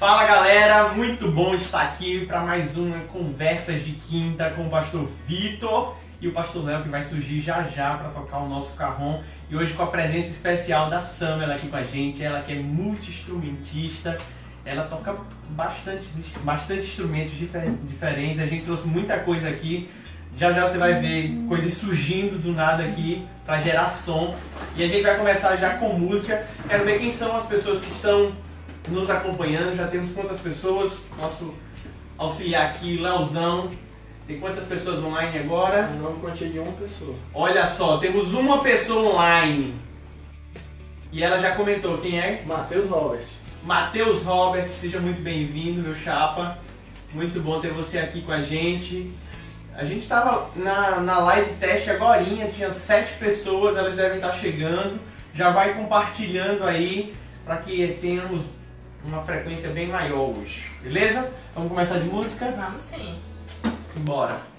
Fala galera, muito bom estar aqui para mais uma Conversas de Quinta com o pastor Vitor e o pastor Léo que vai surgir já já para tocar o nosso carrom. E hoje com a presença especial da Samela aqui com a gente, ela que é multi-instrumentista, ela toca bastante, bastante instrumentos difer diferentes, a gente trouxe muita coisa aqui. Já já você vai ver coisas surgindo do nada aqui para gerar som. E a gente vai começar já com música. Quero ver quem são as pessoas que estão nos acompanhando. Já temos quantas pessoas? Nosso auxiliar aqui, Leozão. Tem quantas pessoas online agora? Uma quantia de uma pessoa. Olha só, temos uma pessoa online. E ela já comentou quem é? Matheus Robert. Matheus Robert, seja muito bem-vindo, meu chapa. Muito bom ter você aqui com a gente. A gente estava na, na live teste agora, tinha sete pessoas, elas devem estar chegando. Já vai compartilhando aí para que tenhamos uma frequência bem maior hoje. Beleza? Vamos começar de música? Vamos sim. Bora.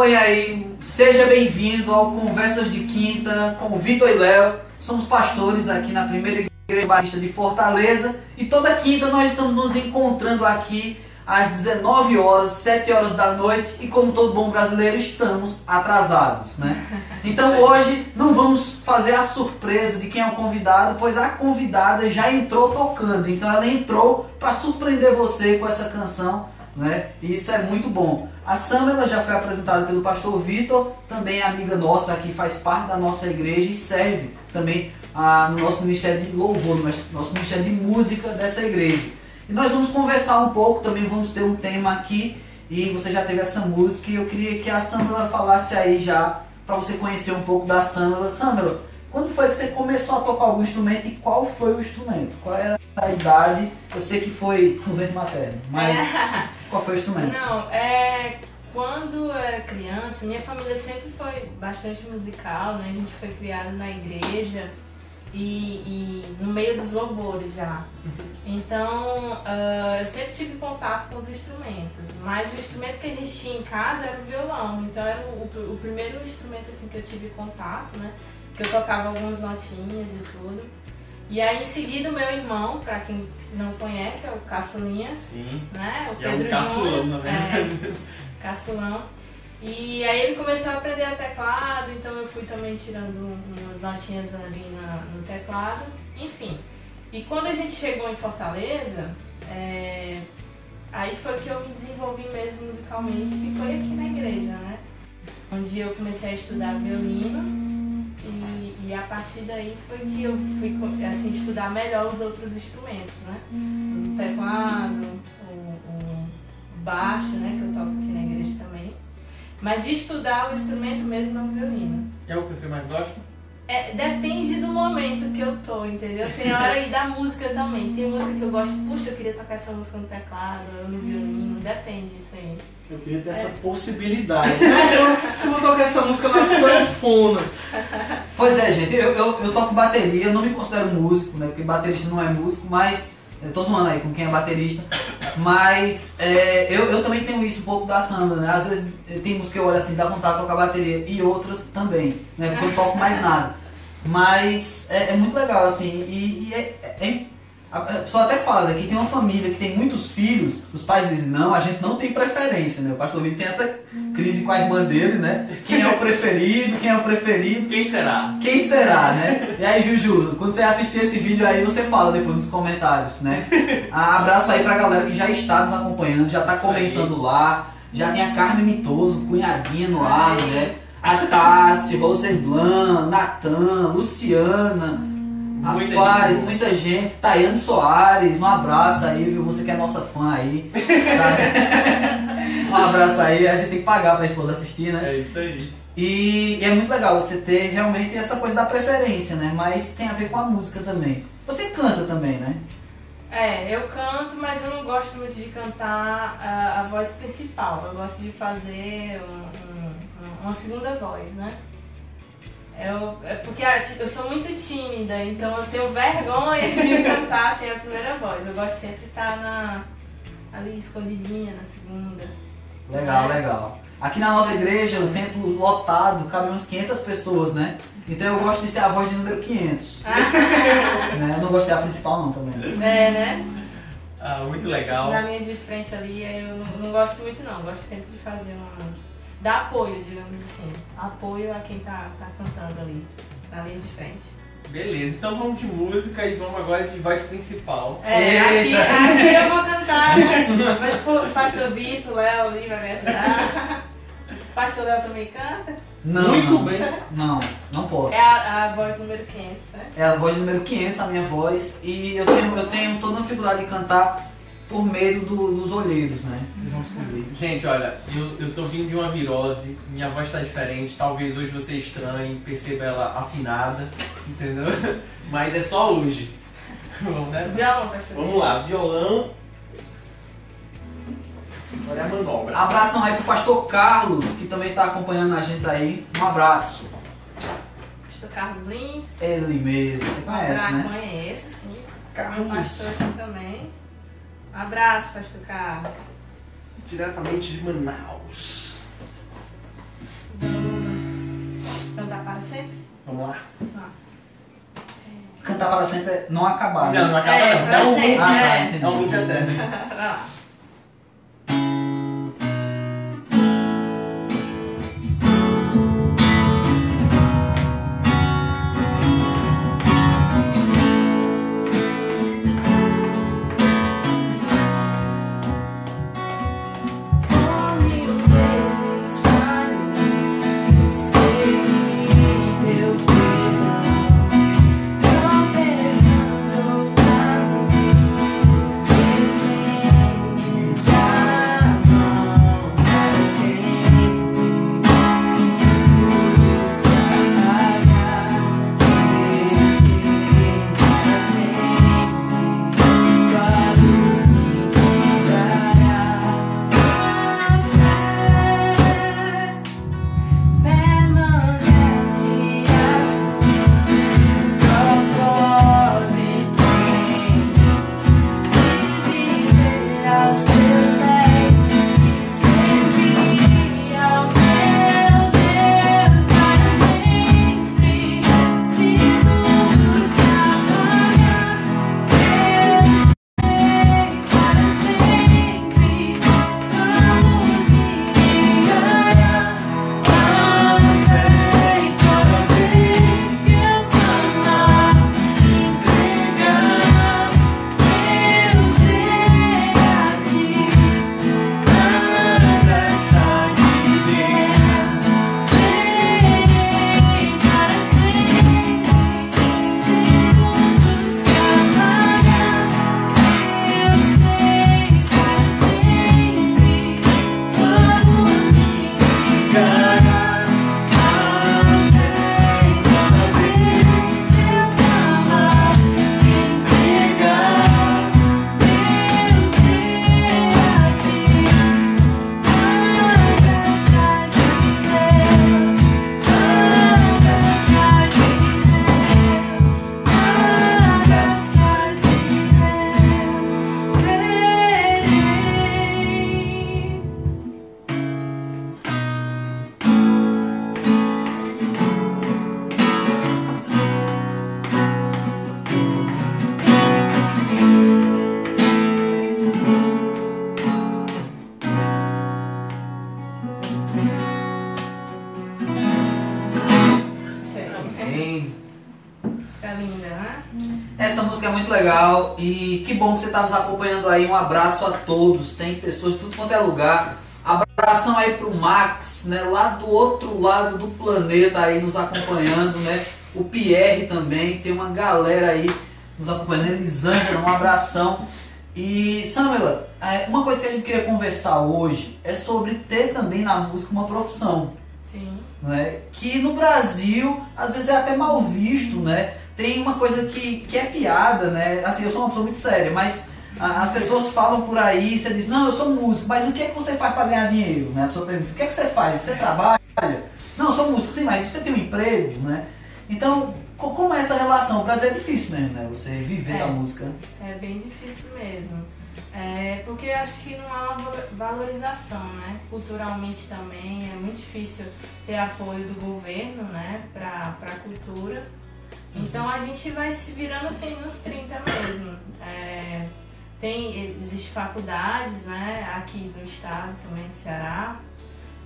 Acompanha aí, seja bem-vindo ao Conversas de Quinta com Vitor e Léo. Somos pastores aqui na primeira igreja batista de Fortaleza. E toda quinta nós estamos nos encontrando aqui às 19 horas, 7 horas da noite. E como todo bom brasileiro estamos atrasados, né? Então hoje não vamos fazer a surpresa de quem é o convidado, pois a convidada já entrou tocando, então ela entrou para surpreender você com essa canção, né? E isso é muito bom. A Sam já foi apresentada pelo pastor Vitor, também amiga nossa que faz parte da nossa igreja e serve também ah, no nosso ministério de louvor, no nosso ministério de música dessa igreja. E nós vamos conversar um pouco, também vamos ter um tema aqui e você já teve essa música e eu queria que a Samela falasse aí já para você conhecer um pouco da Samela. Samela, quando foi que você começou a tocar algum instrumento e qual foi o instrumento? Qual era a idade? Eu sei que foi no vento materno, mas Qual foi o instrumento? Não, é. Quando eu era criança, minha família sempre foi bastante musical, né? A gente foi criado na igreja e, e no meio dos louvores já. Então, uh, eu sempre tive contato com os instrumentos, mas o instrumento que a gente tinha em casa era o violão. Então, era o, o, primeiro instrumento assim que eu tive contato, né? Que eu tocava algumas notinhas e tudo. E aí, em seguida, o meu irmão, para quem não conhece, é o Caçulinha. Sim. Né? O Pedro é um caçulão, na verdade. É, caçulão. E aí ele começou a aprender a teclado, então eu fui também tirando umas notinhas ali na, no teclado. Enfim. E quando a gente chegou em Fortaleza, é, aí foi que eu me desenvolvi mesmo musicalmente, que foi aqui na igreja, né? Onde eu comecei a estudar violino e, a partir daí foi que eu fui assim, estudar melhor os outros instrumentos, né? O teclado, o, o baixo, né? Que eu toco aqui na igreja também. Mas de estudar o instrumento mesmo é o violino. É o que você mais gosta? É, depende do momento que eu tô, entendeu? Tem hora aí da música também. Tem música que eu gosto, puxa, eu queria tocar essa música no teclado, ou no violino, depende disso aí. Eu queria ter essa possibilidade. Eu, vou tocar essa música na sanfona. Pois é, gente, eu, eu, eu toco bateria, eu não me considero músico, né? Porque baterista não é músico, mas. Eu tô zoando aí com quem é baterista. Mas é, eu, eu também tenho isso um pouco da samba, né? Às vezes tem música que eu olho assim, dá vontade de tocar bateria, e outras também, né? Porque eu não toco mais nada. Mas é, é muito legal, assim, e, e é, é- a a pessoa até fala né, que tem uma família que tem muitos filhos, os pais dizem, não, a gente não tem preferência, né? O pastor Vitor tem essa crise com a irmã dele, né? Quem é o preferido, quem é o preferido. Quem será? Quem será, né? E aí, Juju, quando você assistir esse vídeo aí, você fala depois nos comentários, né? Ah, abraço aí pra galera que já está nos acompanhando, já tá comentando lá. Já tem a Carmen Mitoso, cunhadinha no ar, né? A Tássia, Rosemlan, Natan, Luciana. Muita Rapaz, gente muita gente. Tayane Soares, um abraço aí, viu? Você que é nossa fã aí, sabe? um abraço aí, a gente tem que pagar pra esposa assistir, né? É isso aí. E, e é muito legal você ter realmente essa coisa da preferência, né? Mas tem a ver com a música também. Você canta também, né? É, eu canto, mas eu não gosto muito de cantar a, a voz principal. Eu gosto de fazer um- um- uma segunda voz, né? Eu, é porque a ti- eu sou muito tímida, então eu tenho vergonha de cantar sem a primeira voz. Eu gosto sempre de estar na, ali escondidinha na segunda. Legal, É. legal. Aqui na nossa igreja, o templo lotado, cabe umas 500 pessoas, né? Então eu gosto de ser a voz de número 500. né? Eu não gosto de ser a principal não também. É, né? Ah, muito legal. Na linha de frente ali, eu não, não gosto muito não. Eu gosto sempre de fazer uma. Dar apoio, digamos assim. Apoio a quem tá, tá cantando ali, na linha de frente. Beleza, então vamos de música e vamos agora de voz principal. É, aqui, aqui eu vou cantar, né? Mas pô, o pastor Vitor, Léo ali vai me ajudar. O pastor Léo também canta. Não, Muito não. bem. Não, não posso. É a, a voz número 500, né? É a voz número 500, a minha voz. E eu tenho, eu tenho toda uma dificuldade de cantar por medo do- dos olheiros, né? Eles vão descobrir. Gente, olha, eu, eu tô vindo de uma virose, minha voz tá diferente, talvez hoje você estranhe, perceba ela afinada, entendeu? Mas é só hoje. Vamos nessa? Violão, pastor Vamos lá, violão. Olha a manobra. Abração aí pro pastor Carlos, que também tá acompanhando a gente aí. Um abraço. Pastor Carlos Lins. Ele mesmo, você conhece, né? Conhece, sim. Meu Carlos, pastor aqui também. Um abraço, pastor Carlos. diretamente de Manaus. Vamos cantar para sempre? Vamos lá. Cantar para sempre é não acabar. né? Não, não acaba É, não. É um sempre, tá, é. Vai lá. Mil e que bom que você está nos acompanhando aí. Um abraço a todos. Tem pessoas de tudo quanto é lugar. Abração aí pro Max, né? Lá do outro lado do planeta aí nos acompanhando, né? O Pierre também, tem uma galera aí nos acompanhando. Elisângela, um abração. E Samela, é, uma coisa que a gente queria conversar hoje é sobre ter também na música uma profissão Sim. né? que no Brasil às vezes é até mal visto, né? Tem uma coisa que, que é piada, né? Assim, eu sou uma pessoa muito séria, mas a- as pessoas falam por aí, você diz, não, eu sou músico, mas o que é que você faz para ganhar dinheiro? Né? A pessoa pergunta, o que é que você faz? Você trabalha? Não, eu sou músico, sim, mas você tem um emprego, né? Então, co- como é essa relação? O Brasil é difícil mesmo, né? Você viver É. da música. É bem difícil mesmo. É, porque acho que não há uma val- valorização, né? Culturalmente também é muito difícil ter apoio do governo, né? Pra, pra cultura. Então a gente vai se virando assim nos 30 mesmo. É, tem, existe faculdades, né? Aqui no estado também, no Ceará.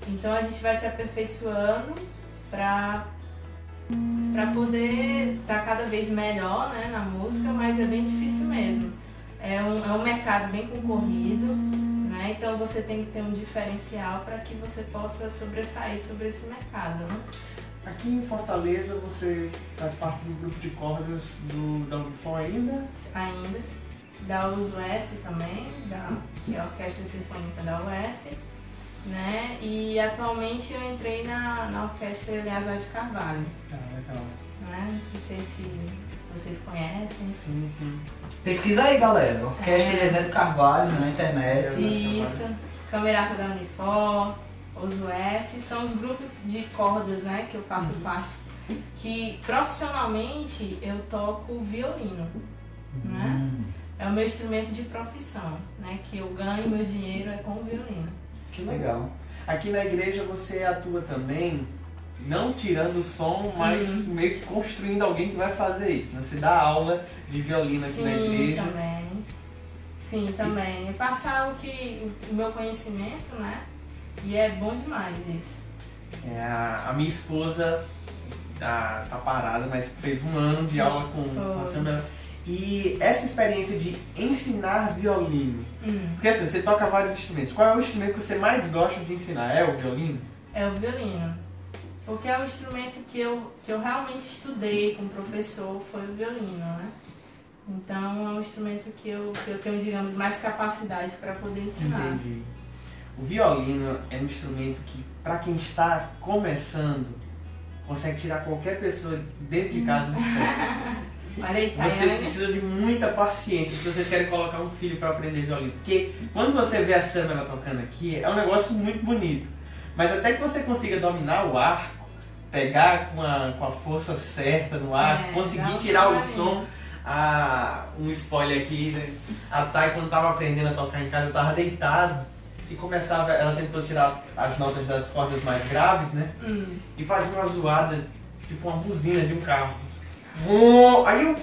Então a gente vai se aperfeiçoando pra para poder estar cada vez melhor né, na música, mas é bem difícil mesmo. É um, é um mercado bem concorrido, né? Então você tem que ter um diferencial para que você possa sobressair sobre esse mercado, né? Aqui em Fortaleza você faz parte do grupo de cordas do, da Unifon ainda? Ainda da USUS também, da, que é a Orquestra Sinfônica da UES, né? E atualmente eu entrei na, na Orquestra Eleazar de Carvalho, Ah, legal. né? Não sei se vocês conhecem. Sim, sim. Pesquisa aí, galera. Orquestra É. Eliezer Carvalho né, na internet. Isso, Camerata da Unifor, os US, são os grupos de cordas, né, que eu faço parte. Que profissionalmente eu toco violino, né? Hum, É o meu instrumento de profissão, né? Que eu ganho meu dinheiro é com o violino. que legal. Aqui na igreja você atua também, não tirando o som, mas Uhum. meio que construindo alguém que vai fazer isso. né? Você dá aula de violino aqui na Sim, igreja. também. Sim, também. Passar o que o meu conhecimento, né? E é bom demais isso. É, a, minha esposa tá, tá parada, mas fez um ano de aula com, com a. Samela. E essa experiência de ensinar violino, Hum, porque assim, você toca vários instrumentos, qual é o instrumento que você mais gosta de ensinar? É o violino? é o violino. Porque é o instrumento que eu, que eu realmente estudei com o professor, foi o violino, né? Então é um instrumento que eu, que eu tenho, digamos, mais capacidade para poder ensinar. Entendi. O violino é um instrumento que, para quem está começando, consegue tirar qualquer pessoa dentro de casa do sério. Olha aí, Vocês Tayane. precisam de muita paciência se vocês querem colocar um filho para aprender violino. Porque quando você vê a Samela tocando aqui, é um negócio muito bonito. Mas até que você consiga dominar o arco, pegar com a, com a força certa no arco, É, conseguir tirar o som. A, um spoiler aqui, né? A Thay, quando tava aprendendo a tocar em casa, eu tava deitado e começava, ela tentou tirar as, as notas das cordas mais graves, né? Hum, E fazia uma zoada, tipo uma buzina de um carro. Vum! Aí eu.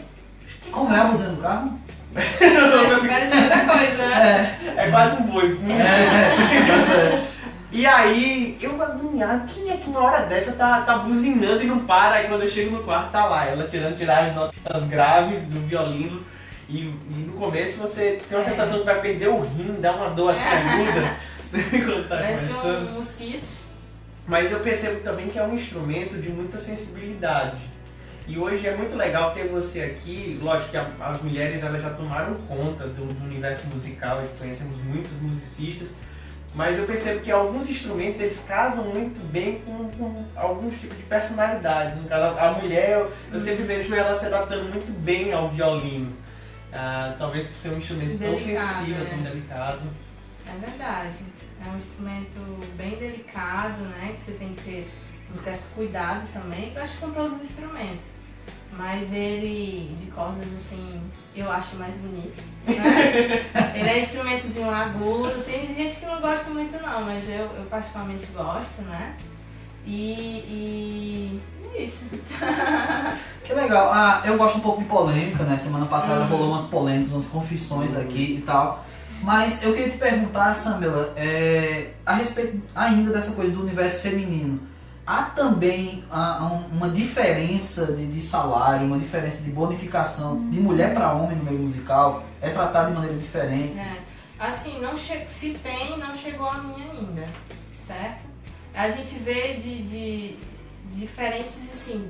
Como é a buzina do carro? parece, parece muita coisa, né? É, É quase um boi. Vum! é, E aí, eu agoniado, quem é que uma hora dessa tá, tá buzinando e não para? Aí quando eu chego no quarto, tá lá, ela tirando tirar as notas graves do violino. E, e no começo você tem uma É. sensação que vai perder o rim, dá uma dor assim aguda quando tá Parece começando. um mosquito. Mas eu percebo também que é um instrumento de muita sensibilidade. E hoje é muito legal ter você aqui. Lógico que a- as mulheres elas já tomaram conta do, do universo musical, conhecemos muitos musicistas. Mas eu percebo que alguns instrumentos eles casam muito bem com, com alguns tipos de personalidades. No caso, a mulher, eu, eu sempre vejo ela se adaptando muito bem ao violino. Ah, talvez por ser um instrumento tão Delicado, sensível, né? tão delicado. É verdade. É um instrumento bem delicado, né? Que você tem que ter um certo cuidado também. Eu acho que com todos os instrumentos. Mas ele, de cordas assim, eu acho mais bonito. Né? ele é instrumentozinho agudo. Tem gente que não gosta muito não, mas eu, eu particularmente gosto, né? E, e isso. Que legal. Ah, eu gosto um pouco de polêmica, né? Semana passada Uhum. rolou umas polêmicas, umas confissões aqui e tal. Mas eu queria te perguntar, Samela, é, a respeito ainda dessa coisa do universo feminino. há também ah, um- uma diferença de, de salário, uma diferença de bonificação de mulher para homem no meio musical? É tratado de maneira diferente? É. Assim, não se tem, não chegou a mim ainda, certo? A gente vê de, de diferentes, assim,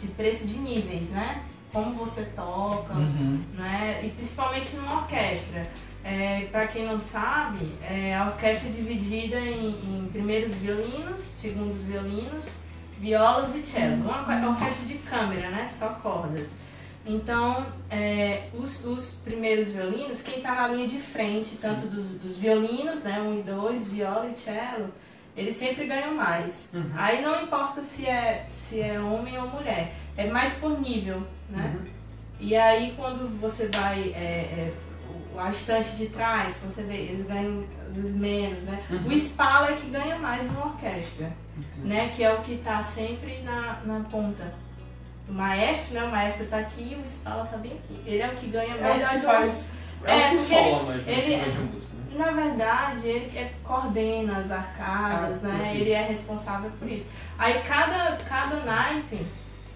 de preço de níveis, né? Como você toca, Uhum. né? E principalmente numa orquestra. É, para quem não sabe, é, a orquestra é dividida em, em primeiros violinos, segundos violinos, violas e cello. Uma orque- orquestra de câmara, né? Só cordas. Então, é, os, os primeiros violinos, quem está na linha de frente, tanto dos, dos violinos, né? Um e dois, viola e cello, eles sempre ganham mais. Uhum. Aí não importa se é, se é homem ou mulher, é mais por nível, né? Uhum. E aí quando você vai, é, é, o- a estante de trás, você vê, eles ganham às vezes menos, né? Uhum. O Spala é que ganha mais numa orquestra, né? Que é o que tá sempre na, na ponta. O maestro, né? O maestro tá aqui e o Spala tá bem aqui. Ele é o que ganha É o. É, É, o que sola mais ele- de música, né? Na verdade, ele é, coordena as arcadas, Ah, né? Ele é responsável por isso. Aí cada, cada naipe,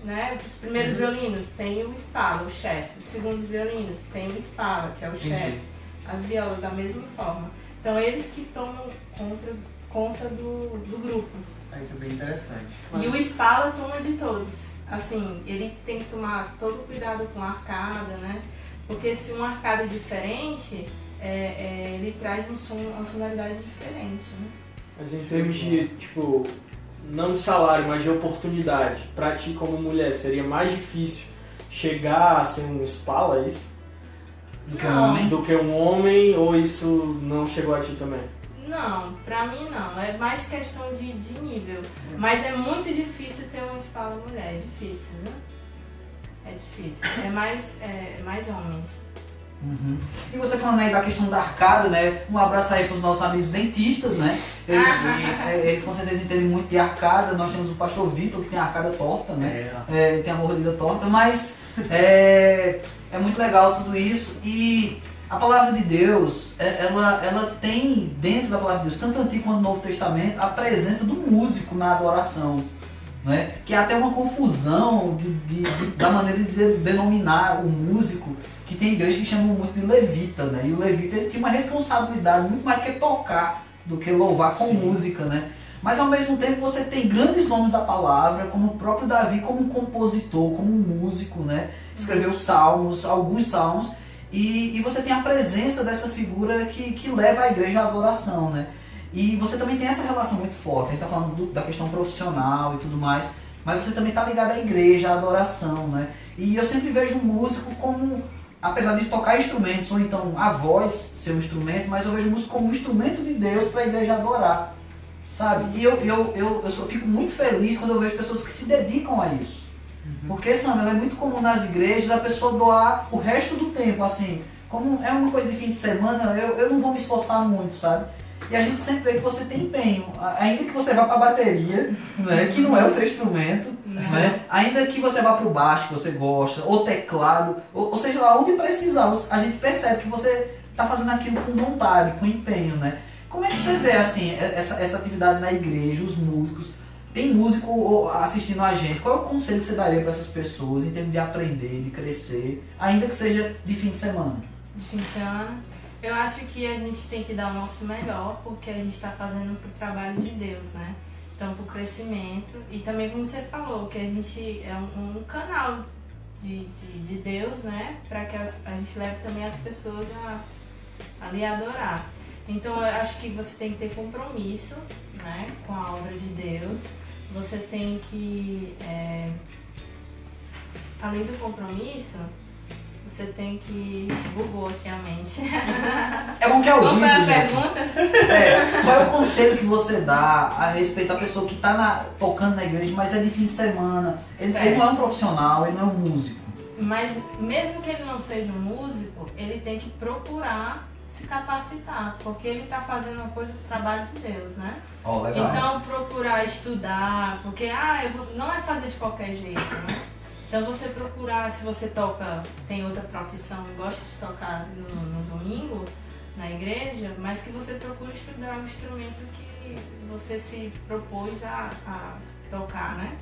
né? Os primeiros Uhum. violinos tem o Spala, o chefe. Os segundos violinos tem o Spala, que é o chefe. As violas da mesma forma. Então eles que tomam conta, conta do, do grupo. Ah, Isso é bem interessante. E o Spala toma de todos. Assim, ele tem que tomar todo cuidado com a arcada, né? Porque se uma arcada é diferente, é, é, ele traz um som, uma sonoridade diferente, né? Mas em termos de, tipo, não de salário, mas de oportunidade, pra ti como mulher, seria mais difícil chegar a ser um Spala, é isso? Do que um Não. homem? Do que um homem, ou isso não chegou a ti também? Não, pra mim não. É mais questão de, de nível. Mas é muito difícil ter uma espala mulher. É difícil, né? É difícil. É mais, é, mais homens. Uhum. E você falando aí da questão da arcada, né? Um abraço aí para os nossos amigos dentistas, né? Eles, é, eles com certeza entendem muito de arcada. Nós temos o pastor Vitor que tem a arcada torta, né? É, É, tem a mordida torta, mas é, é muito legal tudo isso. E a palavra de Deus, é- ela, ela tem dentro da palavra de Deus, tanto no Antigo quanto no Novo Testamento, a presença do músico na adoração. Né? Que é até uma confusão de, de- de- da maneira de de- denominar o músico, que tem igreja que chama o músico de levita, né? E o levita ele tinha uma responsabilidade muito mais que tocar do que louvar com Sim. música, né? Mas ao mesmo tempo você tem grandes nomes da palavra, como o próprio Davi, como um compositor, como um músico, né? Escreveu salmos, alguns salmos, e, e você tem a presença dessa figura que, que leva a igreja à adoração, né? E você também tem essa relação muito forte, a gente tá falando do- da questão profissional e tudo mais, mas você também tá ligado à igreja, à adoração, né? E eu sempre vejo o músico como, apesar de tocar instrumentos, ou então a voz ser um instrumento, mas eu vejo o músico como um instrumento de Deus para a igreja adorar, sabe? E eu, eu, eu, eu só fico muito feliz quando eu vejo pessoas que se dedicam a isso. Porque, Samuel, é muito comum nas igrejas a pessoa doar o resto do tempo, assim, como é uma coisa de fim de semana, eu, eu não vou me esforçar muito, sabe? E a gente sempre vê que você tem empenho, ainda que você vá para a bateria, né, que não é o seu instrumento, né? Ainda que você vá para o baixo que você gosta, ou teclado, ou, ou seja lá onde precisar, a gente percebe que você está fazendo aquilo com vontade, com empenho, né? Como é que você vê assim essa, essa atividade na igreja, os músicos? Tem músico assistindo a gente. Qual é o conselho que você daria para essas pessoas em termos de aprender, de crescer, ainda que seja de fim de semana? de fim de semana. Eu acho que a gente tem que dar o nosso melhor, porque a gente está fazendo pro trabalho de Deus, né? Então, pro crescimento. E também, como você falou, que a gente é um, um canal de, de, de Deus, né? Para que as- a gente leve também as pessoas a, a lhe adorar. Então, eu acho que você tem que ter compromisso, né? Com a obra de Deus. Você tem que, é, além do compromisso, você tem que. Bugou aqui a mente. É bom que é ao Qual foi a gente. pergunta? É, qual é o conselho que você dá a respeito da pessoa que está tocando na igreja, mas é de fim de semana? Ele, ele não é um profissional, ele não é um músico. Mas mesmo que ele não seja um músico, ele tem que procurar se capacitar, porque ele está fazendo uma coisa pro trabalho de Deus, né? Legal. Então procurar estudar, porque ah, eu vou- não é fazer de qualquer jeito, né? Então você procurar, se você toca, tem outra profissão, gosta de tocar no, no domingo na igreja, mas que você procure estudar o instrumento que você se propôs a, a tocar, né?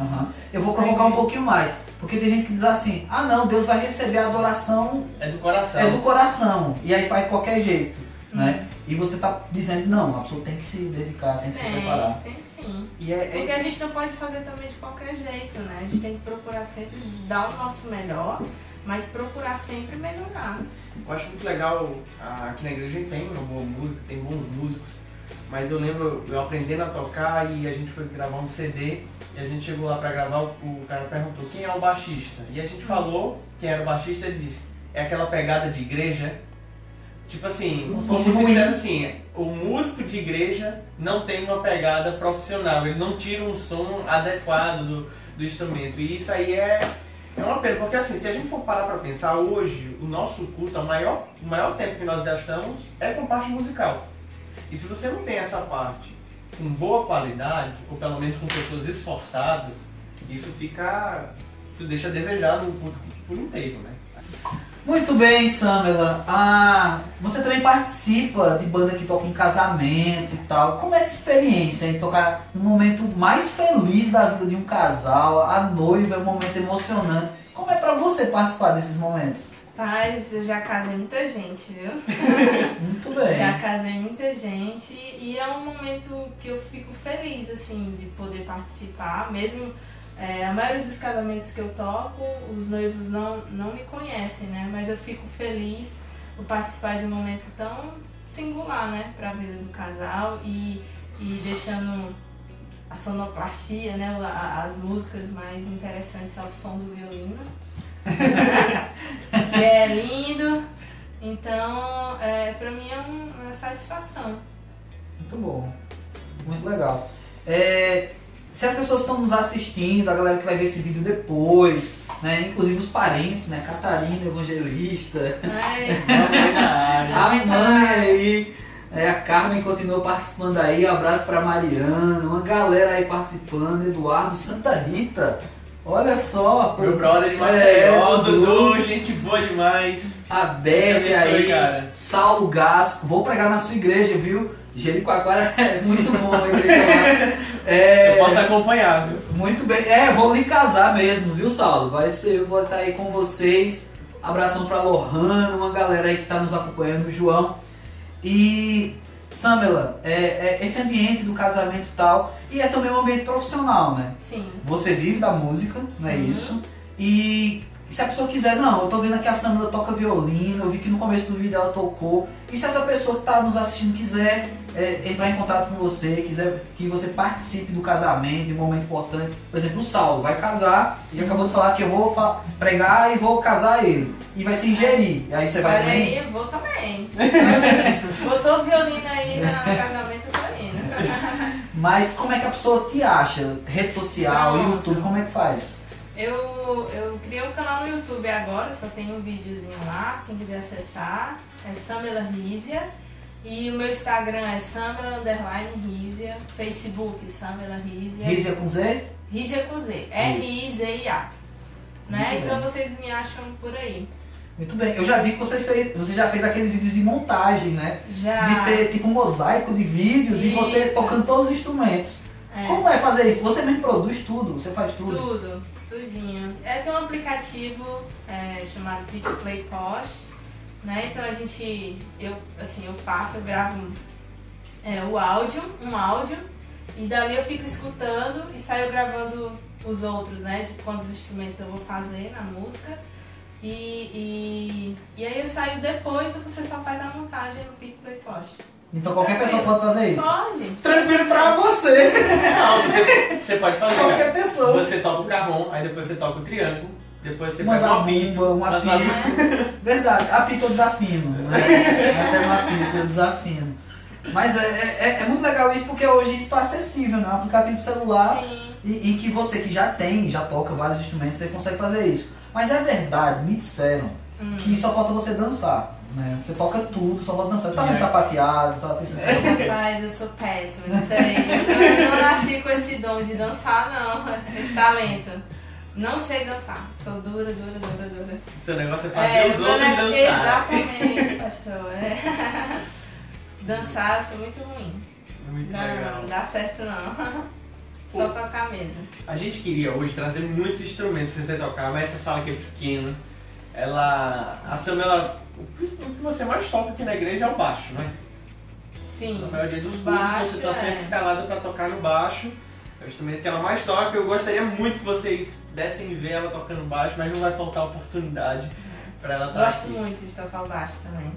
Aham. Eu vou provocar um pouquinho mais. Porque tem gente que diz assim, ah não, Deus vai receber a adoração É do coração. é do coração. E aí faz de qualquer jeito. Hum. Né? E você tá dizendo, não, a pessoa tem que se dedicar, tem que se preparar. Tem, tem sim. E é, Porque é, a gente não pode fazer também de qualquer jeito, né? A gente tem que procurar sempre dar o nosso melhor, mas procurar sempre melhorar. eu acho muito legal, aqui na igreja a gente tem uma boa música, tem bons músicos, mas eu lembro eu aprendendo a tocar e a gente foi gravar um CD e a gente chegou lá pra gravar, o, cara perguntou quem é o baixista. E a gente falou quem era o baixista e ele disse, é aquela pegada de igreja. Tipo assim, Como se dissesse assim, o músico de igreja não tem uma pegada profissional, ele não tira um som adequado do, do instrumento. E isso aí é, é uma pena, porque assim, se a gente for parar pra pensar, hoje o nosso culto, o maior, o maior tempo que nós gastamos é com parte musical. E se você não tem essa parte com boa qualidade, ou pelo menos com pessoas esforçadas, isso fica. Isso deixa a desejar no culto por inteiro, né? Muito bem, Samela. Ah, você também participa de banda que toca em casamento e tal. Como é essa experiência em tocar no momento mais feliz da vida de um casal, a noiva, é um momento emocionante. Como é pra você participar desses momentos? Paz, eu já casei muita gente, viu? Muito bem. Já casei muita gente e é um momento que eu fico feliz, assim, de poder participar. Mesmo é, a maioria dos casamentos que eu toco, os noivos não, não me conhecem, né? Mas eu fico feliz por participar de um momento tão singular, né? Pra vida do casal e, e deixando a sonoplastia, né? a- As músicas mais interessantes ao som do violino. que é lindo. Então, é, pra mim é um- uma satisfação. Muito bom. Muito legal. É, se as pessoas estão nos assistindo, a galera que vai ver esse vídeo depois, né? Inclusive os parentes, né? Catarina, evangelista, Ai, área. a Muito mãe legal. aí, é, a Carmen continua participando aí, um abraço pra Mariana, uma galera aí participando, Eduardo, Santa Rita, olha só. Meu brother de É, Maceió, Dudu. Dudu, gente boa demais. A Beth aí, cara. Saulo Gasco, vou pregar na sua igreja, viu? Jericoacoara é muito bom. É, Eu posso acompanhar, viu? Muito bem. É, vou lhe casar mesmo, viu, Saulo? Vai ser, eu vou estar aí com vocês. Abração pra Lohana, uma galera aí que tá nos acompanhando, o João. E, Samela, é, é esse ambiente do casamento e tal, e é também um ambiente profissional, né? sim. Você vive da música, não é Sim. isso? E se a pessoa quiser, não, eu tô vendo aqui a Samela toca violino, eu vi que no começo do vídeo ela tocou. E se essa pessoa que tá nos assistindo quiser é, entrar em contato com você, quiser que você participe do casamento, de um momento importante. Por exemplo, o Saulo vai casar e acabou de falar que eu vou pregar e vou casar ele. E vai se ingerir. E aí você vai Olha também. aí, eu vou também. Botou o violino aí no casamento, tô indo. Mas como é que a pessoa te acha? Rede social, Pronto. YouTube, como é que faz? Eu, eu criei um canal no YouTube agora, só tem um videozinho lá, quem quiser acessar. É Samela Rizia. E o meu Instagram é Samela Underline Rizia. Facebook Samela Rizia. Rizia com Z? Rizia com Z. R-I-Z-I-A. Né? Muito Então bem. vocês me acham por aí. Muito bem. Eu já vi que você, você já fez aqueles vídeos de montagem, né? Já. de ter tipo um mosaico de vídeos e você Isso. tocando todos os instrumentos. É. Como é fazer isso? Você mesmo produz tudo, você faz tudo. Tudo, tudinho. É, tem um aplicativo é, chamado Video Play Post, né? Então a gente, eu, assim, eu faço, eu gravo é, o áudio, um áudio, e dali eu fico escutando e saio gravando os outros, né? De quantos instrumentos eu vou fazer na música. E, e, e aí eu saio depois e você só faz a montagem no Video Play Post. Então qualquer pessoa pode fazer isso. Pode. Tranquilo pra você. Não, você, você pode fazer. qualquer pessoa. Você toca o carrom, aí depois você toca o triângulo, depois você Uma pega o apito, uma pita. zabumba. Verdade, apito eu desafino. Né? Até uma apito eu desafino. Mas é, é, é muito legal isso porque hoje isso está acessível, né? Um aplicativo de celular e, e que você que já tem, já toca vários instrumentos, você consegue fazer isso. Mas é verdade, me disseram Hum. que só falta você dançar. Né? Você toca tudo, só falta dançar. Você tá vendo É. sapateado, tá pensando. Rapaz, eu sou péssima nisso aí. Eu não nasci com esse dom de dançar, não. Esse talento. Não sei dançar. Sou dura, dura, dura, dura. Seu negócio é fazer os meu outros ne- dançar. Exatamente, pastor. É. Dançar, eu sou muito ruim. Muito Não, legal. não dá certo não. Só tocar mesmo. A gente queria hoje trazer muitos instrumentos pra você tocar, mas essa sala aqui é pequena. Ela. A Samela. O que você mais toca aqui na igreja é o baixo, né? Sim. Na maioria dos o cursos baixo, você tá sempre é. escalada pra tocar no baixo. É o instrumento que ela mais toca. Eu gostaria muito que vocês dessem ver ela tocando baixo, mas não vai faltar oportunidade pra ela estar Gosto aqui. muito de tocar o baixo também.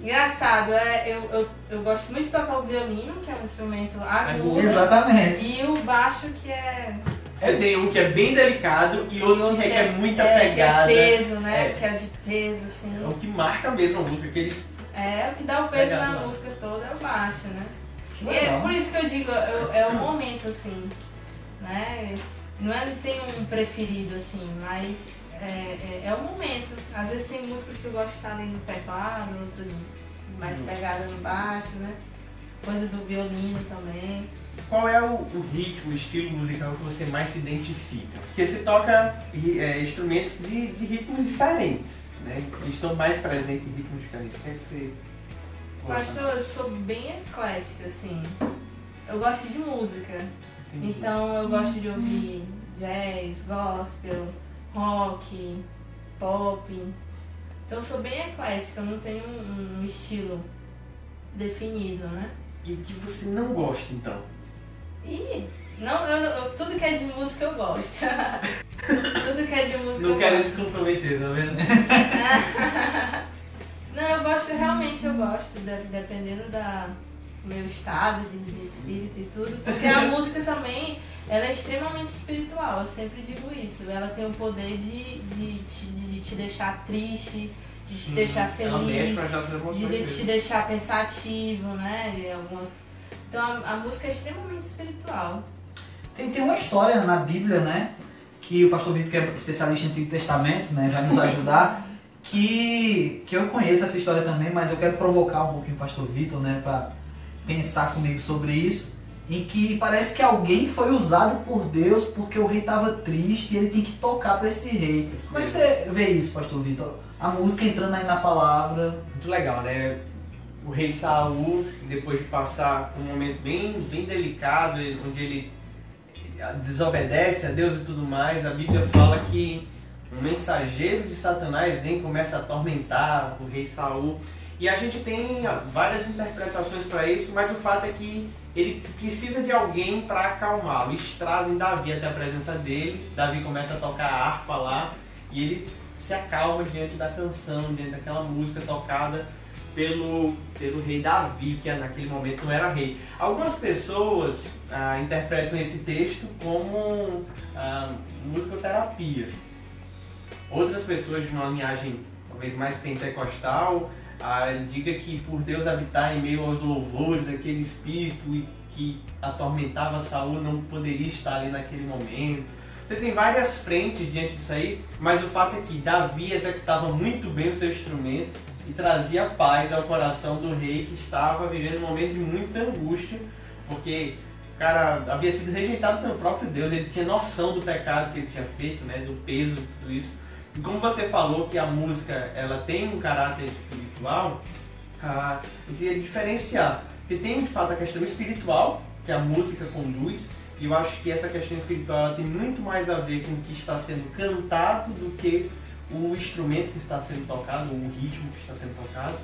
Engraçado, é, eu, eu, eu gosto muito de tocar o violino, que é um instrumento agudo, Exatamente. e o baixo, que é. Você tem um que é bem delicado e outro que requer muita é, pegada. Que é peso, né? É. Que é de peso, É assim. o que marca mesmo a música, que ele É, o que dá o peso Pegado na lá. música toda é o baixo, né? Que E é por isso que eu digo, eu- é o momento, assim, né? Não é que tem um preferido, assim, mas é, é, é o momento. Às vezes tem músicas que eu gosto de estar ali no teclado, outras mais Uhum. pegadas no baixo, né? Coisa do violino também. Qual é o, o ritmo, o estilo musical que você mais se identifica? Porque você toca é, instrumentos de, de ritmos diferentes, né? Eles estão mais presentes em ritmos diferentes. O que é que você? Pastor, eu sou bem eclética, assim. Eu gosto de música. Entendi. Então eu gosto de ouvir jazz, gospel, rock, pop. Então eu sou bem eclética, eu não tenho um, um estilo definido, né? E o que você não gosta, então? E não, eu, eu- tudo que é de música eu gosto. tudo que é de música Não eu querendo gosto. se comprometer, tá vendo? gosto, de- dependendo da do meu estado de, de espírito e tudo. Porque a música também, ela é extremamente espiritual, eu sempre digo isso. Ela tem o poder de, de, te- de te deixar triste, de te deixar Ela mexe feliz, de, de te deixar pensativo, né? E algumas... Então a, a música é extremamente espiritual. Tem, tem uma história na Bíblia, né? Que o pastor Vitor, que é especialista em Antigo Testamento, né, vai nos ajudar. Que, que eu conheço essa história também, mas eu quero provocar um pouquinho o pastor Vitor, né, para pensar comigo sobre isso. Em que parece que alguém foi usado por Deus porque o rei estava triste e ele tem que tocar para esse rei. Como é que você vê isso, pastor Vitor? A música entrando aí na palavra. Muito legal, né? O rei Saul, depois de passar um momento bem, bem delicado, onde ele desobedece a Deus e tudo mais, a Bíblia fala que um mensageiro de Satanás vem e começa a atormentar o rei Saul. E a gente tem várias interpretações para isso, mas o fato é que ele precisa de alguém para acalmá-lo. Eles trazem Davi até a presença dele, Davi começa a tocar a harpa lá e ele se acalma diante da canção, diante daquela música tocada pelo, pelo rei Davi, que naquele momento não era rei. Algumas pessoas ah, interpretam esse texto como ah, musicoterapia. Outras pessoas de uma linhagem talvez mais pentecostal ah, diga que por Deus habitar em meio aos louvores, aquele espírito que atormentava Saul não poderia estar ali naquele momento. Você tem várias frentes diante disso aí, mas o fato é que Davi executava muito bem o seu instrumento e trazia paz ao coração do rei que estava vivendo um momento de muita angústia, porque o cara havia sido rejeitado pelo próprio Deus, ele tinha noção do pecado que ele tinha feito, né, do peso de tudo isso. E como você falou que a música ela tem um caráter espiritual, ah, eu queria diferenciar. Porque tem de fato a questão espiritual, que a música conduz, e eu acho que essa questão espiritual ela tem muito mais a ver com o que está sendo cantado do que o instrumento que está sendo tocado, ou o ritmo que está sendo tocado.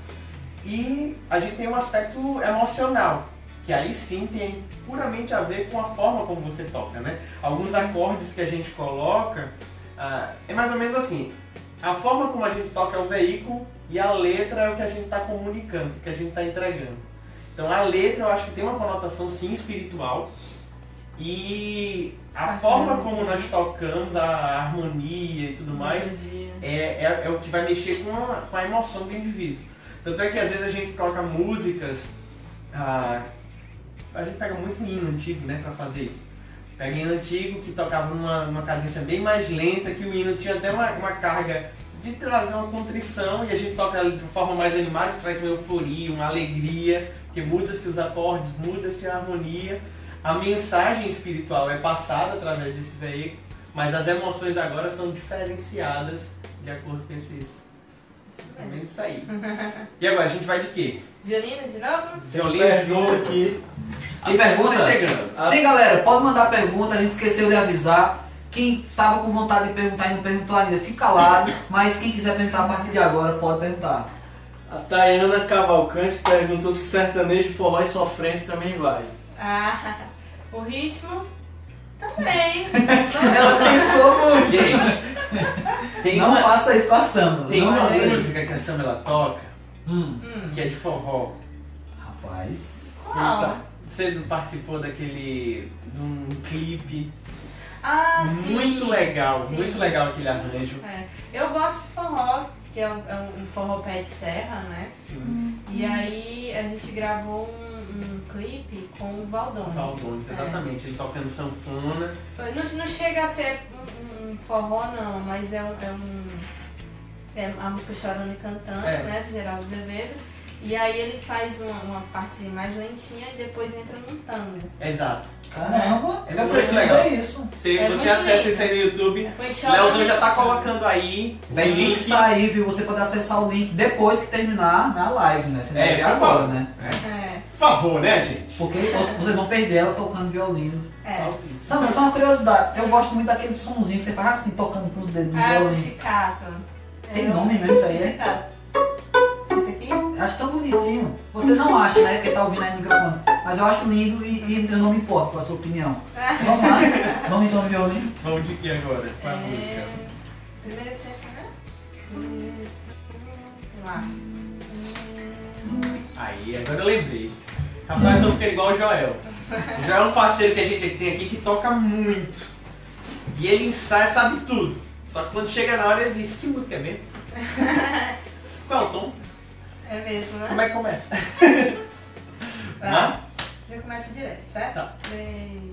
E a gente tem um aspecto emocional, que aí sim tem puramente a ver com a forma como você toca, né? Alguns acordes que a gente coloca ah, é mais ou menos assim. A forma como a gente toca é o veículo e a letra é o que a gente está comunicando, o que a gente está entregando. Então a letra eu acho que tem uma conotação sim espiritual e a forma como nós tocamos, a harmonia e tudo mais, é, é, é o que vai mexer com a, com a emoção do indivíduo. Tanto é que às vezes a gente toca músicas, ah, a gente pega muito hino antigo né, para fazer isso. Pega hino antigo que tocava numa, numa cadência bem mais lenta, que o hino tinha até uma, uma carga de trazer uma contrição e a gente toca de forma mais animada, que traz uma euforia, uma alegria, porque muda-se os acordes, muda-se a harmonia. A mensagem espiritual é passada através desse veículo, mas as emoções agora são diferenciadas de acordo com esses. Isso É mesmo. isso aí. E agora, a gente vai de quê? Violino de novo? Violino de novo. aqui. Tem pergunta? Tá chegando. Sim, galera, pode mandar pergunta, a gente esqueceu de avisar. Quem tava com vontade de perguntar e não perguntou ainda, fica calado. Mas quem quiser perguntar a partir de agora, pode perguntar. A Tayana Cavalcante perguntou se sertanejo, forró e sofrência também vai. Ah, o ritmo também. Ela pensou muito. Gente, tem não uma, faça isso com a Samba. tem uma música que a Samela toca Hum, que é de forró. rapaz. qual? Você participou daquele. de um clipe Ah, sim. muito legal, Sim. muito legal aquele arranjo. É, Eu gosto de forró, que é um, é um forró pé de serra, né? Sim. E aí a gente gravou um, um clipe com o Valdones. Valdones, É. exatamente. Ele tocando sanfona. Não, não chega a ser um, um forró não, mas é um. É, um, é a música Chorando e Cantando, É. né? De Geraldo Azevedo. E aí ele faz uma, uma partezinha mais lentinha e depois entra num tango. Exato. Caramba, É eu muito preciso legal. ver isso. Você, É você acessa isso aí no YouTube. Leozão já tá colocando aí o Vai link. fixar aí, viu? Você pode acessar o link depois que terminar na live, né? Você É, ver por agora, favor. né? É, Por favor, né, gente? Porque vocês vão perder ela tocando violino. é. Sabe, só uma curiosidade. Eu gosto muito daquele sonzinho que você faz assim, tocando com os dedos no Ah, o violino. cicato. Tem É, nome mesmo isso aí, o Acho tão bonitinho. Você não acha, né? Que tá ouvindo aí no microfone. Mas eu acho lindo e, e eu não me importo com a sua opinião. Vamos lá. Vamos então no violino. Vamos de que agora? Qual a É, música? Primeira essência, né? Lá. Aí, agora eu lembrei. Rapaz, eu tô ficando igual o Joel. O Joel é um parceiro que a gente tem aqui que toca muito. E ele ensaia, sabe tudo. Só que quando chega na hora ele diz, que música é mesmo? Qual é o tom? É mesmo, né? Como é que começa? Vai. Não? Já começa direto, certo? Tá. Três,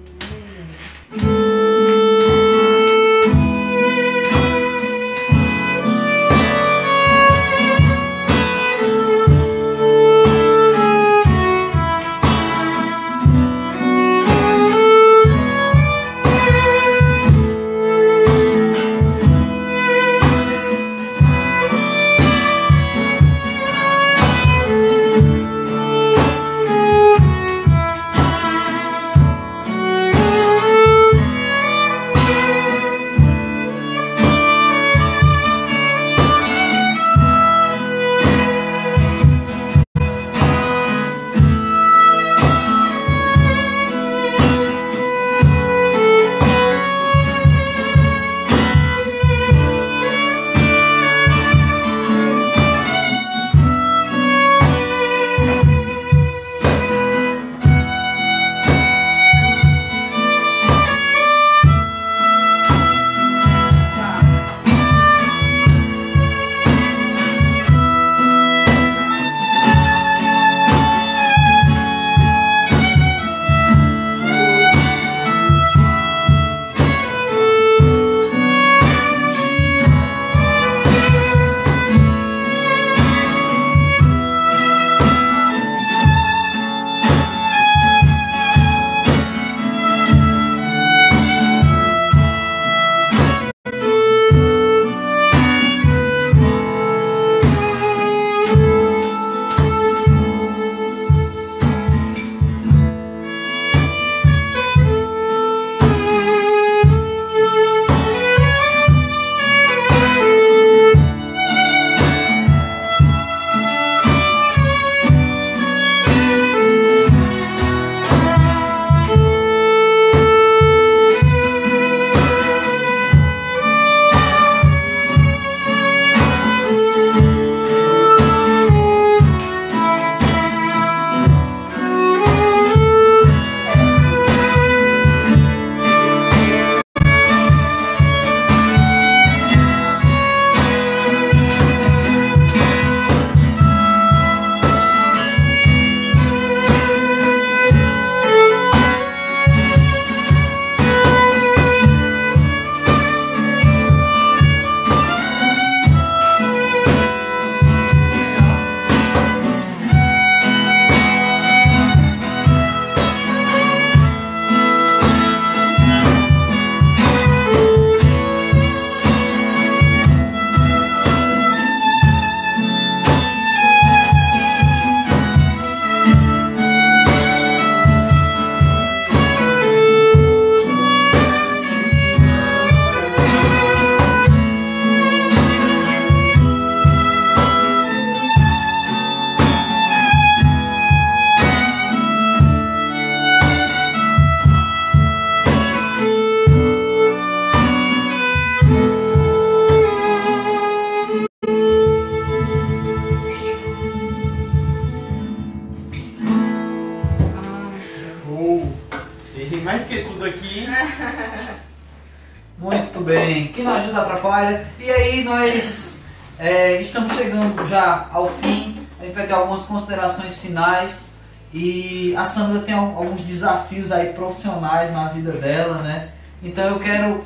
ajuda atrapalha. E aí nós é, estamos chegando já ao fim. A gente vai ter algumas considerações finais. E a Sandra tem al- alguns desafios aí profissionais na vida dela, né? Então eu quero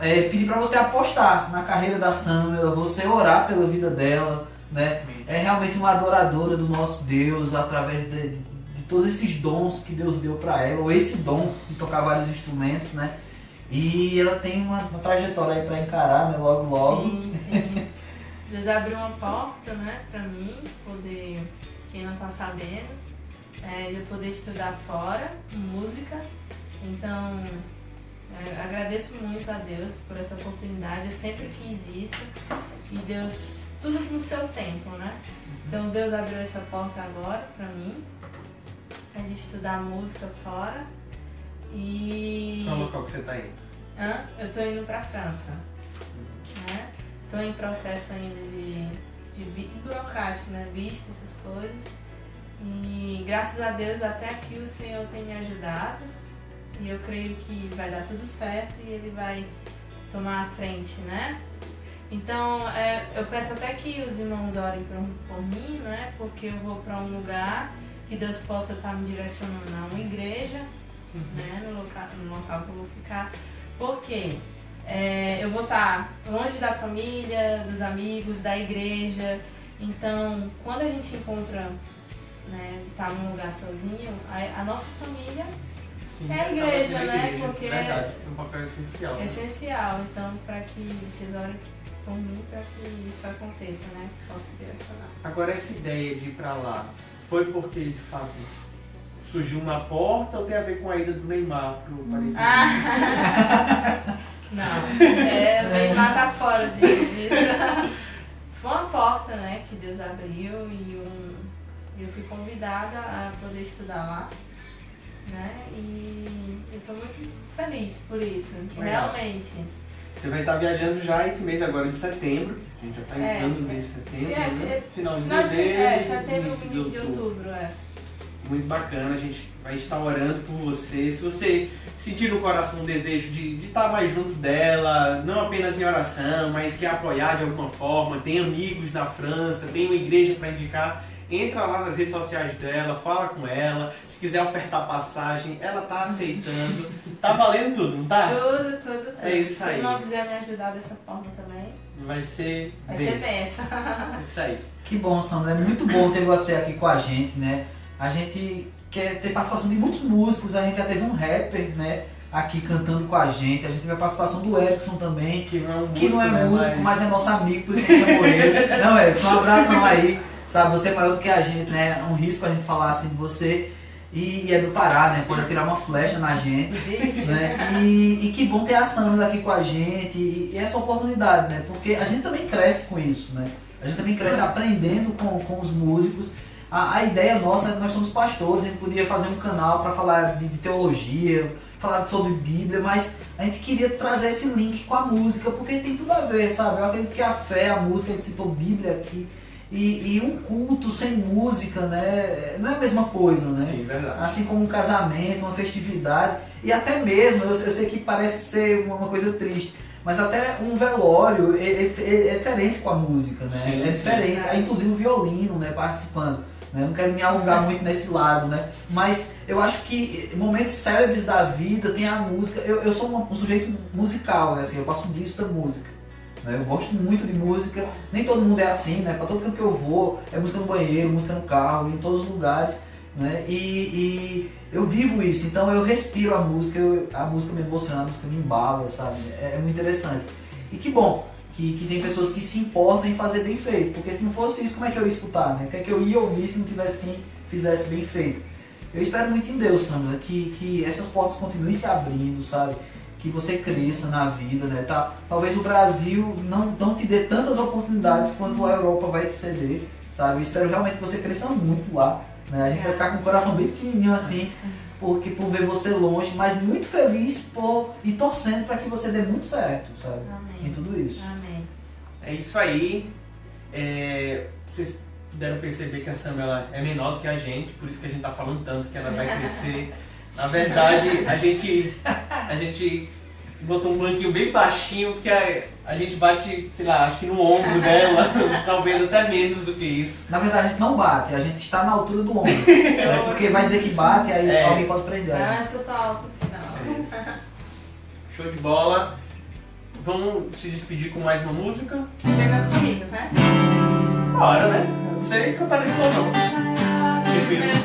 é, pedir para você apostar na carreira da Sandra, você orar pela vida dela, né? É realmente uma adoradora do nosso Deus através de, de- de todos esses dons que Deus deu para ela, ou esse dom de tocar vários instrumentos, né? E ela tem uma, uma trajetória aí para encarar, né? Logo, logo. Sim, sim. Deus abriu uma porta, né, pra mim, poder, quem não tá sabendo, é, eu poder estudar fora, música. Então, é, agradeço muito a Deus por essa oportunidade, eu sempre quis isso. E Deus, tudo no seu tempo, né? Então Deus abriu essa porta agora pra mim, é de estudar música fora. E. qual o local que você tá indo? Hã? Eu tô indo pra França. Né? Tô em processo ainda de, de burocrático, né? Visto, essas coisas. E graças a Deus até aqui o Senhor tem me ajudado. E eu creio que vai dar tudo certo e Ele vai tomar a frente, né? Então, é, eu peço até que os irmãos orem por, por mim, né? Porque eu vou para um lugar que Deus possa estar me direcionando a uma igreja, né? No local, no local que eu vou ficar. Por quê? É, eu vou estar longe da família, dos amigos, da igreja. Então, quando a gente encontra, né, tá num lugar sozinho, a, a nossa família Sim, É a igreja, né? igreja. Porque- Verdade, tem um papel essencial. é essencial. Então, para que vocês orem por mim, para que isso aconteça, né? Que possa direcionar. Agora, essa ideia de ir pra lá, foi porque, de fato, surgiu uma porta ou tem a ver com a ida do Neymar pro Paris? Ah. Não, é, o Neymar tá fora disso. Foi uma porta, né, que Deus abriu e um, eu fui convidada a poder estudar lá, né, e eu tô muito feliz por isso, Legal. realmente. Você vai estar viajando já esse mês agora de setembro. A gente já está É, entrando no é. mês de setembro, É, né? é, Finalzinho Final de dele, setembro, é, setembro, início início de outubro, é. Muito bacana, a gente vai estar orando por você. Se você sentir no coração o desejo de, de estar mais junto dela, não apenas em oração, mas quer apoiar de alguma forma, tem amigos na França, tem uma igreja para indicar, entra lá nas redes sociais dela, fala com ela. Se quiser ofertar passagem, ela tá aceitando. Tá valendo tudo, não tá? Tudo, tudo, tudo. É isso aí. Se não quiser me ajudar dessa forma também, Vai ser vai ser bênção. benção. É Isso aí. Que bom, Sandra. É muito bom ter você aqui com a gente, né? A gente quer ter participação de muitos músicos. A gente já teve um rapper, né? Aqui cantando com a gente. A gente teve a participação do Erickson também. Que não é um músico, Que não é né, músico, mas é nosso amigo, por isso que chamou ele. Não, Erickson, um abração aí. Sabe, você é maior do que a gente, né? É um risco a gente falar assim de você. E, e é do Pará, né? Pode tirar uma flecha na gente. né? E, e que bom ter a Sandra aqui com a gente e, e essa oportunidade, né? Porque a gente também cresce com isso, né? A gente também cresce aprendendo com, com os músicos. A, a ideia nossa é nós somos pastores, a gente podia fazer um canal para falar de, de teologia, falar sobre Bíblia, mas a gente queria trazer esse link com a música, porque tem tudo a ver, sabe? Eu acredito que a fé, a música, a gente citou Bíblia aqui, e, e um culto sem música, né? Não é a mesma coisa, né? Sim, verdade. assim como um casamento, uma festividade e até mesmo, eu, eu sei que parece ser uma, coisa triste, mas até um velório é, é- é- é diferente com a música, né? Sim, é sim. diferente, Aí, inclusive o violino, né, participando. Né? Não quero me alongar muito nesse lado, né? Mas eu acho que momentos célebres da vida tem a música. Eu, eu sou uma- um sujeito musical, né? Assim, eu passo disso da música. né? Eu gosto muito de música. Nem todo mundo é assim, né? Para todo canto que eu vou, é música no banheiro, música no carro, em todos os lugares, né? E, e eu vivo isso. Então eu respiro a música, eu- a música me emociona, a música me embala, sabe? É, é muito interessante. E que bom que, que tem pessoas que se importam em fazer bem feito. Porque se não fosse isso, como é que eu ia escutar, né? O que é que eu ia ouvir se não tivesse quem fizesse bem feito? Eu espero muito em Deus, Sandra, que, que essas portas continuem se abrindo, sabe? Que você cresça na vida, né? Tá, talvez o Brasil não, não te dê tantas oportunidades quanto a Europa vai te ceder, sabe? Eu espero realmente que você cresça muito lá, né? A gente vai ficar com o coração bem pequenininho assim, porque por ver você longe, mas muito feliz por e torcendo para que você dê muito certo, sabe? Em Amém. tudo isso. Amém. É isso aí. É, vocês puderam perceber que a Sam ela é menor do que a gente, por isso que a gente tá falando tanto que ela vai crescer Na verdade, a gente. A gente botou um banquinho bem baixinho, porque a, a gente bate, sei lá, acho que no ombro dela, talvez até menos do que isso. Na verdade, a gente não bate, a gente está na altura do ombro. né? Porque vai dizer que bate, aí É. alguém pode prender. Ah, essa tá alta assim, não. Show de bola. Vamos se despedir com mais uma música? Chega comigo, né? Bora, né? Não sei cantar nesse não. Meus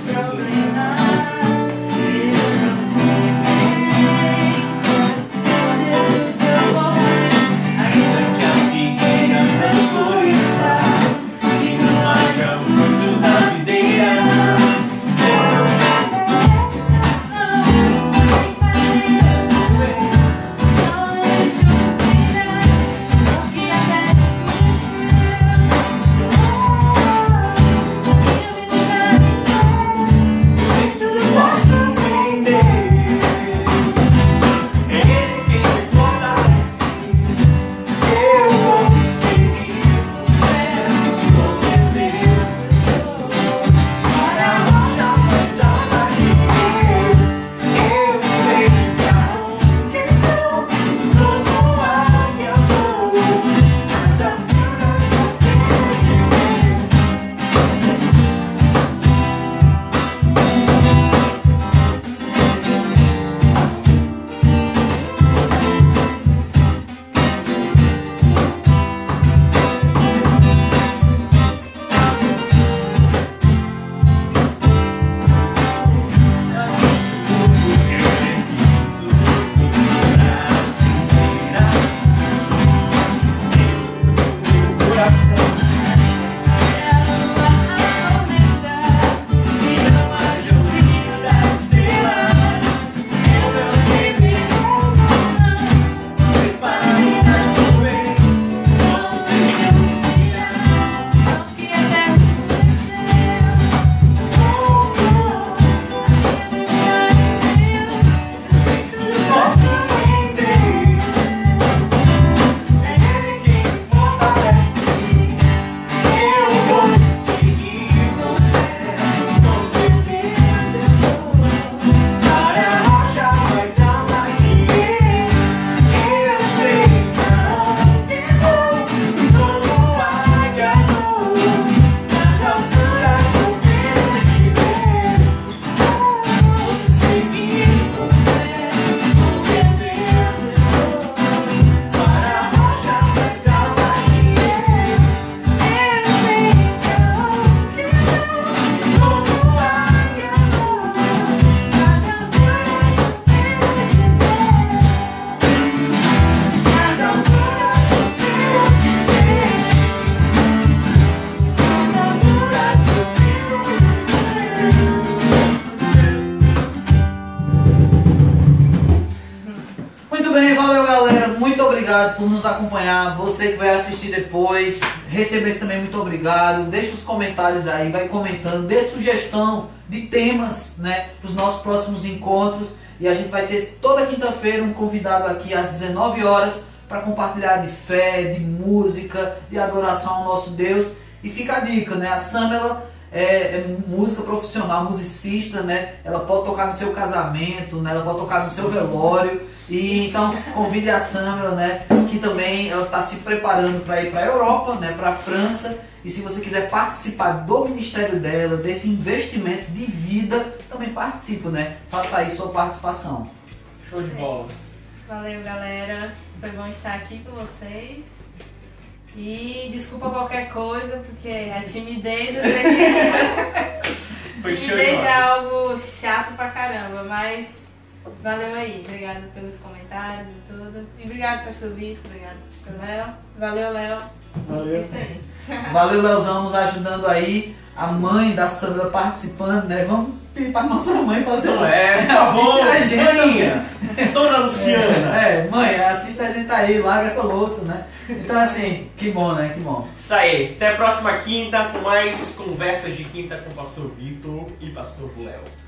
obrigado por nos acompanhar. Você que vai assistir depois, receber também, muito obrigado. Deixa os comentários aí, vai comentando, dê sugestão de temas, né, para os nossos próximos encontros. E a gente vai ter toda quinta-feira um convidado aqui às 19 horas para compartilhar de fé, de música, de adoração ao nosso Deus. E fica a dica, né? A Samela é, é música profissional, musicista, né? Ela pode tocar no seu casamento, né? Ela pode tocar no seu velório. E então convide a Samela, né? Que também ela está se preparando para ir para a Europa, né? Para a França. E se você quiser participar do ministério dela, desse investimento de vida, também participe, né? Faça aí sua participação. Show de bola. Valeu, galera. Foi bom estar aqui com vocês. E desculpa qualquer coisa, porque a timidez, eu sei que timidez é algo chato pra caramba, mas valeu aí. Obrigado pelos comentários e tudo. E obrigado, pastor Vitor, obrigado, pastor Léo. Valeu, Léo. É Valeu. isso aí. Valeu, Leozão, nos ajudando aí. A mãe da Samela participando, né? Vamos pedir para nossa mãe fazer Não é, por favor, a gente. Dona Luciana. É, mãe, assista a gente aí, larga essa louça, né? Então assim, que bom, né? Que bom. Isso aí, até a próxima quinta com mais conversas de quinta com o Pastor Vitor e Pastor Léo.